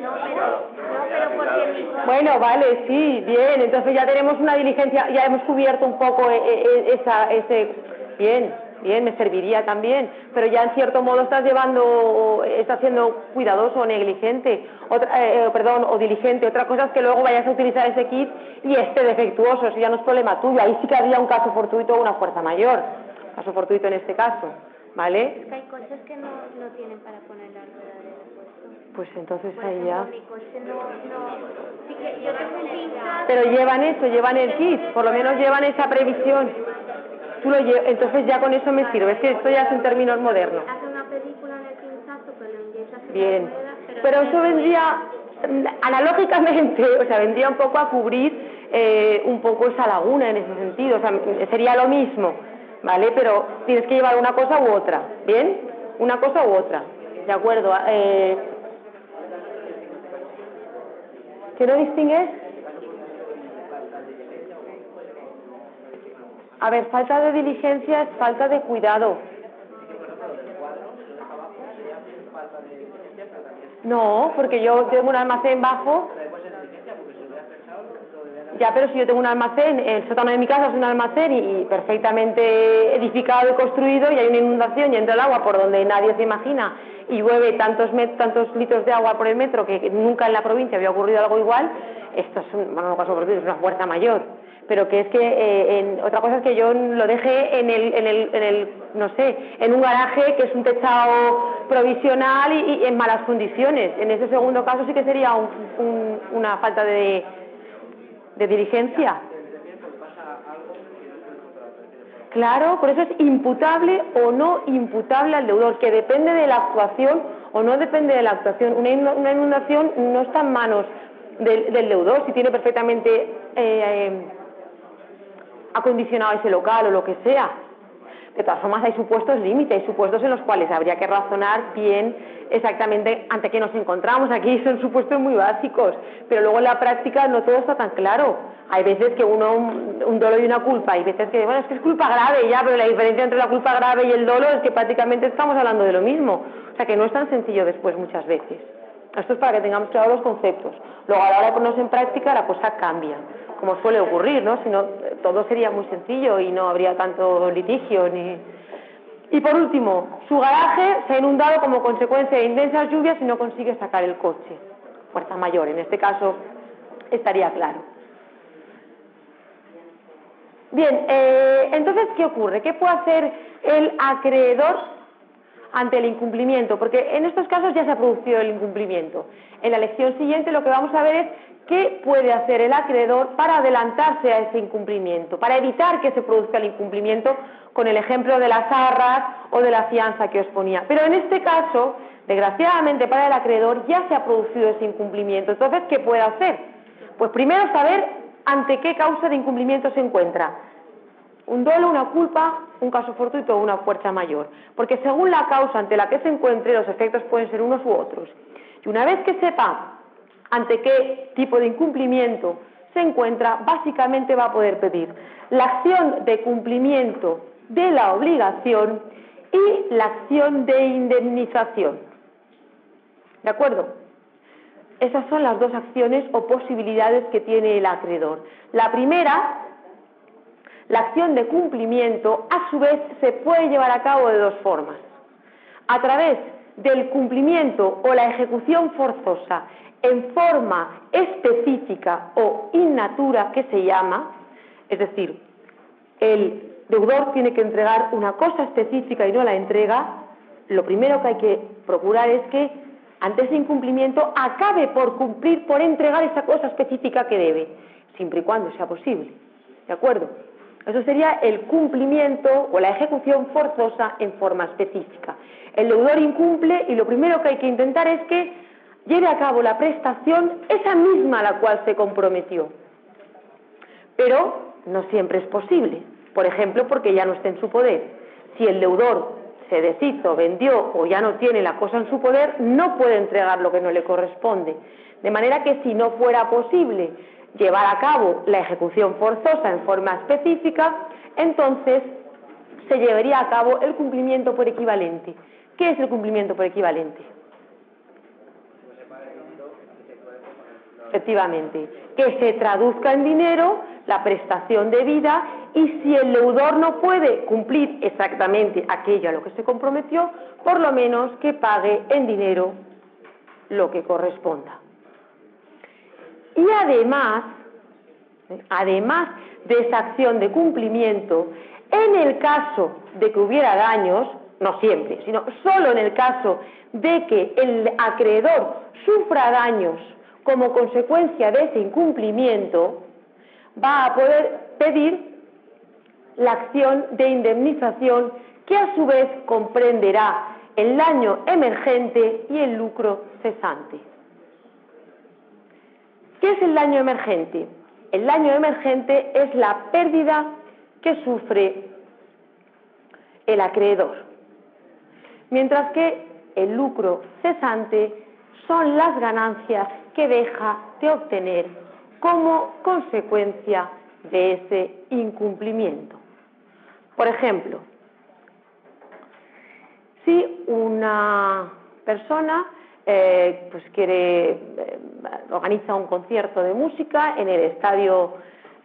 No, pero, no, pero porque... Bueno, vale, sí, bien. Entonces ya tenemos una diligencia, ya hemos cubierto un poco eh, eh, esa, ese... Bien bien, me serviría también, pero ya en cierto modo estás llevando, estás siendo cuidadoso o negligente, otra, eh, eh, perdón, o diligente. Otra cosa es que luego vayas a utilizar ese kit y esté defectuoso, eso ya no es problema tuyo. Ahí sí que habría un caso fortuito o una fuerza mayor, caso fortuito en este caso, ¿vale? Es que hay coches que no, no tienen para poner la rueda Pues entonces ahí ya. Mi coche no, no... Sí que yo tengo un Pero llevan eso, llevan el kit, por lo menos llevan esa previsión tú lo entonces ya con eso me sirve, es que esto ya es en términos modernos. Bien, pero eso vendría analógicamente, *laughs* o sea, vendría un poco a cubrir eh, un poco esa laguna en ese sentido, o sea, sería lo mismo, ¿vale? Pero tienes que llevar una cosa u otra, ¿bien? Una cosa u otra, ¿de acuerdo? Eh, ¿Qué no distingues? A ver, falta de diligencia es falta de cuidado. No, porque yo tengo un almacén bajo. Ya, pero si yo tengo un almacén, el sótano de mi casa es un almacén y, perfectamente edificado y construido y hay una inundación y entra el agua por donde nadie se imagina y llueve tantos, tantos litros de agua por el metro que nunca en la provincia había ocurrido algo igual, esto es, un, bueno, es una fuerza mayor pero que es que eh, en, otra cosa es que yo lo deje en el, en el, en el, no sé, en un garaje que es un techado provisional y, en malas condiciones. En ese segundo caso sí que sería un, una falta de, de diligencia. Claro, por eso es imputable o no imputable al deudor, que depende de la actuación o no depende de la actuación. Una, inundación no está en manos del, deudor, si tiene perfectamente eh, eh acondicionado ese local o lo que sea. De todas formas, hay supuestos límites, hay supuestos en los cuales habría que razonar bien exactamente ante qué nos encontramos. Aquí son supuestos muy básicos, pero luego en la práctica no todo está tan claro. Hay veces que uno, un, dolo y una culpa, hay veces que, bueno, es que es culpa grave ya, pero la diferencia entre la culpa grave y el dolo es que prácticamente estamos hablando de lo mismo. O sea que no es tan sencillo después muchas veces. Esto es para que tengamos claros los conceptos. Luego a la hora de ponernos en práctica la cosa cambia como suele ocurrir, ¿no? Si no, todo sería muy sencillo y no habría tanto litigio ni... Y por último, su garaje se ha inundado como consecuencia de intensas lluvias y no consigue sacar el coche. Fuerza mayor, en este caso estaría claro. Bien, eh, entonces, ¿qué ocurre? ¿Qué puede hacer el acreedor ante el incumplimiento? Porque en estos casos ya se ha producido el incumplimiento. En la lección siguiente lo que vamos a ver es ¿Qué puede hacer el acreedor para adelantarse a ese incumplimiento, para evitar que se produzca el incumplimiento con el ejemplo de las arras o de la fianza que os ponía? Pero en este caso Desgraciadamente para el acreedor ya se ha producido ese incumplimiento. Entonces, ¿qué puede hacer? Pues primero saber ante qué causa de incumplimiento se encuentra. Un dolo, una culpa, un caso fortuito o una fuerza mayor. Porque según la causa ante la que se encuentre, los efectos pueden ser unos u otros. Y una vez que sepa ante qué tipo de incumplimiento se encuentra, básicamente va a poder pedir la acción de cumplimiento de la obligación y la acción de indemnización. ¿De acuerdo? Esas son las dos acciones o posibilidades que tiene el acreedor. La primera, la acción de cumplimiento, a su vez se puede llevar a cabo de dos formas. A través del cumplimiento o la ejecución forzosa en forma específica o innatura que se llama, es decir, el deudor tiene que entregar una cosa específica y no la entrega, lo primero que hay que procurar es que ante ese incumplimiento acabe por cumplir, por entregar esa cosa específica que debe, siempre y cuando sea posible. ¿De acuerdo? Eso sería el cumplimiento o la ejecución forzosa en forma específica. El deudor incumple y lo primero que hay que intentar es que lleve a cabo la prestación esa misma a la cual se comprometió. Pero no siempre es posible. Por ejemplo, porque ya no está en su poder. Si el deudor se deshizo, vendió o ya no tiene la cosa en su poder, no puede entregar lo que no le corresponde. De manera que si no fuera posible llevar a cabo la ejecución forzosa en forma específica, entonces se llevaría a cabo el cumplimiento por equivalente. ¿Qué es el cumplimiento por equivalente? Efectivamente, que se traduzca en dinero la prestación debida y si el deudor no puede cumplir exactamente aquello a lo que se comprometió, por lo menos que pague en dinero lo que corresponda. Y además, además de esa acción de cumplimiento, en el caso de que hubiera daños, no siempre, sino solo en el caso de que el acreedor sufra daños como consecuencia de ese incumplimiento, va a poder pedir la acción de indemnización que a su vez comprenderá el daño emergente y el lucro cesante. ¿Qué es el daño emergente? El daño emergente es la pérdida que sufre el acreedor, mientras que el lucro cesante son las ganancias que deja de obtener como consecuencia de ese incumplimiento. Por ejemplo, si una persona eh, pues quiere eh, organiza un concierto de música en el estadio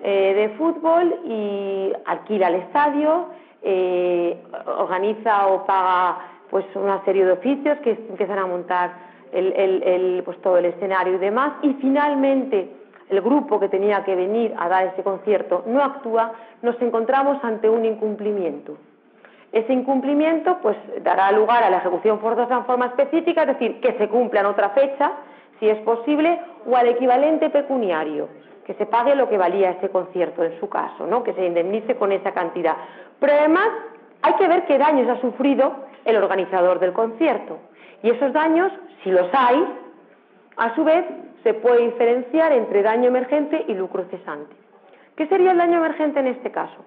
eh, de fútbol y alquila el estadio, organiza o paga pues una serie de oficios que empiezan a montar el, pues todo el escenario y demás, y finalmente el grupo que tenía que venir a dar ese concierto no actúa, nos encontramos ante un incumplimiento. Ese incumplimiento pues dará lugar a la ejecución forzosa en forma específica, es decir, que se cumpla en otra fecha, si es posible, o al equivalente pecuniario, que se pague lo que valía ese concierto en su caso, ¿no? que se indemnice con esa cantidad. Pero además hay que ver qué daños ha sufrido el organizador del concierto. Y esos daños, si los hay, a su vez se puede diferenciar entre daño emergente y lucro cesante. ¿Qué sería el daño emergente en este caso?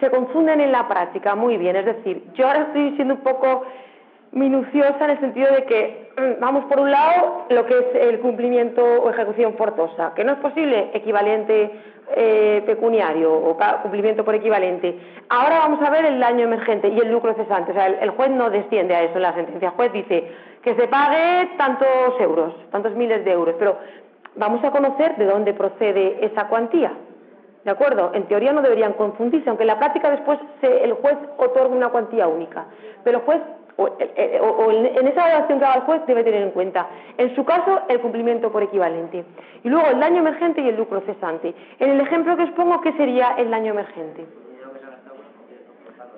Se confunden en la práctica, muy bien. Es decir, yo ahora estoy siendo un poco minuciosa en el sentido de que mm, vamos por un lado lo que es el cumplimiento o ejecución forzosa, que no es posible equivalente eh, pecuniario o cumplimiento por equivalente. Ahora vamos a ver el daño emergente y el lucro cesante. O sea, el, juez no desciende a eso en la sentencia. El juez dice que se pague tantos euros, tantos miles de euros, pero vamos a conocer de dónde procede esa cuantía. ¿De acuerdo? En teoría no deberían confundirse, aunque en la práctica después el juez otorga una cuantía única. Pero el juez o, en esa evaluación que haga el juez debe tener en cuenta, en su caso, el cumplimiento por equivalente. Y luego el daño emergente y el lucro cesante. En el ejemplo que os pongo, ¿qué sería el daño emergente?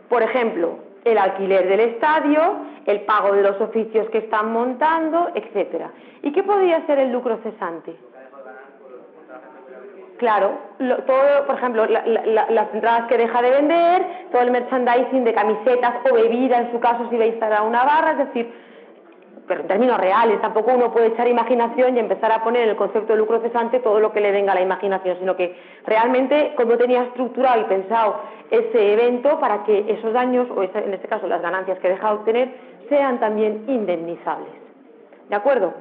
Por ejemplo, el alquiler del estadio, el pago de los oficios que están montando, etcétera. ¿Y qué podría ser el lucro cesante? Claro, lo- todo, por ejemplo, la- la- la- las entradas que deja de vender, todo el merchandising de camisetas o bebida, en su caso, si va a instalar una barra, es decir, pero en términos reales, tampoco uno puede echar imaginación y empezar a poner en el concepto de lucro cesante todo lo que le venga a la imaginación, sino que realmente cómo tenía estructurado y pensado ese evento para que esos daños, o en este caso las ganancias que deja de obtener, sean también indemnizables. ¿De acuerdo?